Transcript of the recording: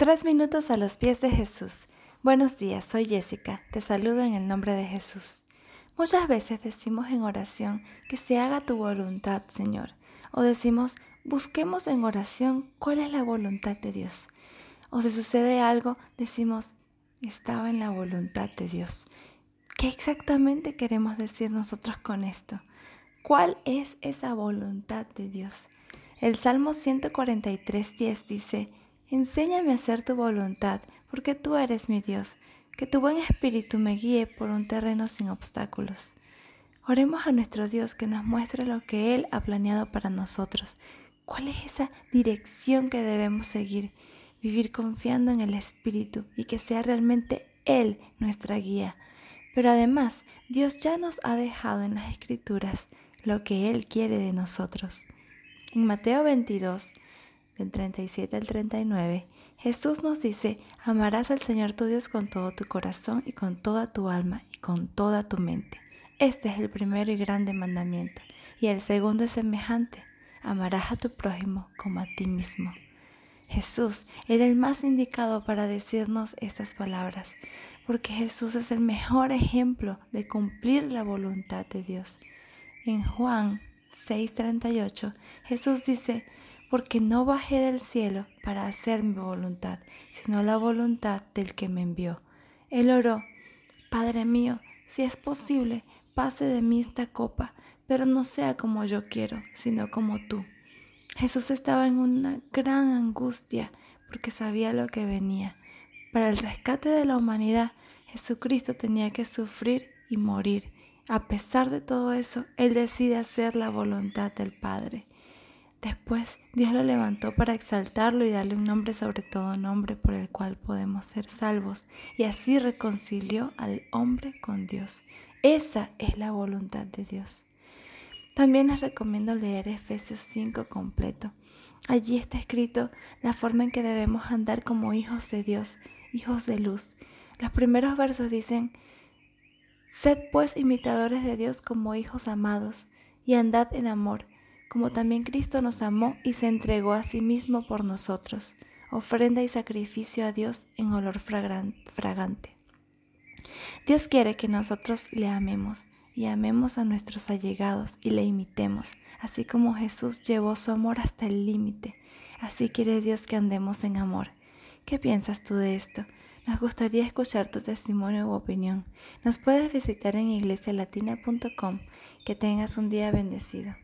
Tres minutos a los pies de Jesús. Buenos días, soy Jessica. Te saludo en el nombre de Jesús. Muchas veces decimos en oración que se haga tu voluntad, Señor. O decimos, busquemos en oración cuál es la voluntad de Dios. O si sucede algo, decimos, estaba en la voluntad de Dios. ¿Qué exactamente queremos decir nosotros con esto? ¿Cuál es esa voluntad de Dios? El Salmo 143.10 dice, Enséñame a hacer tu voluntad, porque tú eres mi Dios, que tu buen espíritu me guíe por un terreno sin obstáculos. Oremos a nuestro Dios que nos muestre lo que Él ha planeado para nosotros. ¿Cuál es esa dirección que debemos seguir? Vivir confiando en el Espíritu y que sea realmente Él nuestra guía. Pero además, Dios ya nos ha dejado en las Escrituras lo que Él quiere de nosotros. En Mateo 22, del 37 al 39, Jesús nos dice, amarás al Señor tu Dios con todo tu corazón y con toda tu alma y con toda tu mente. Este es el primero y grande mandamiento. Y el segundo es semejante, amarás a tu prójimo como a ti mismo. Jesús era el más indicado para decirnos estas palabras, porque Jesús es el mejor ejemplo de cumplir la voluntad de Dios. En Juan 6:38, Jesús dice, porque no bajé del cielo para hacer mi voluntad, sino la voluntad del que me envió. Él oró, Padre mío, si es posible, pase de mí esta copa, pero no sea como yo quiero, sino como tú. Jesús estaba en una gran angustia porque sabía lo que venía. Para el rescate de la humanidad, Jesucristo tenía que sufrir y morir a pesar de todo eso, Él decide hacer la voluntad del Padre. Después Dios lo levantó para exaltarlo y darle un nombre sobre todo nombre por el cual podemos ser salvos y así reconcilió al hombre con Dios. Esa es la voluntad de Dios. También les recomiendo leer Efesios 5 completo. Allí está escrito la forma en que debemos andar como hijos de Dios, hijos de luz. Los primeros versos dicen, Sed pues imitadores de Dios como hijos amados, y andad en amor, como también Cristo nos amó y se entregó a sí mismo por nosotros, ofrenda y sacrificio a Dios en olor fragante. Dios quiere que nosotros le amemos y amemos a nuestros allegados y le imitemos, así como Jesús llevó su amor hasta el límite. Así quiere Dios que andemos en amor. ¿Qué piensas tú de esto? Nos gustaría escuchar tu testimonio u opinión. Nos puedes visitar en iglesialatina.com. Que tengas un día bendecido.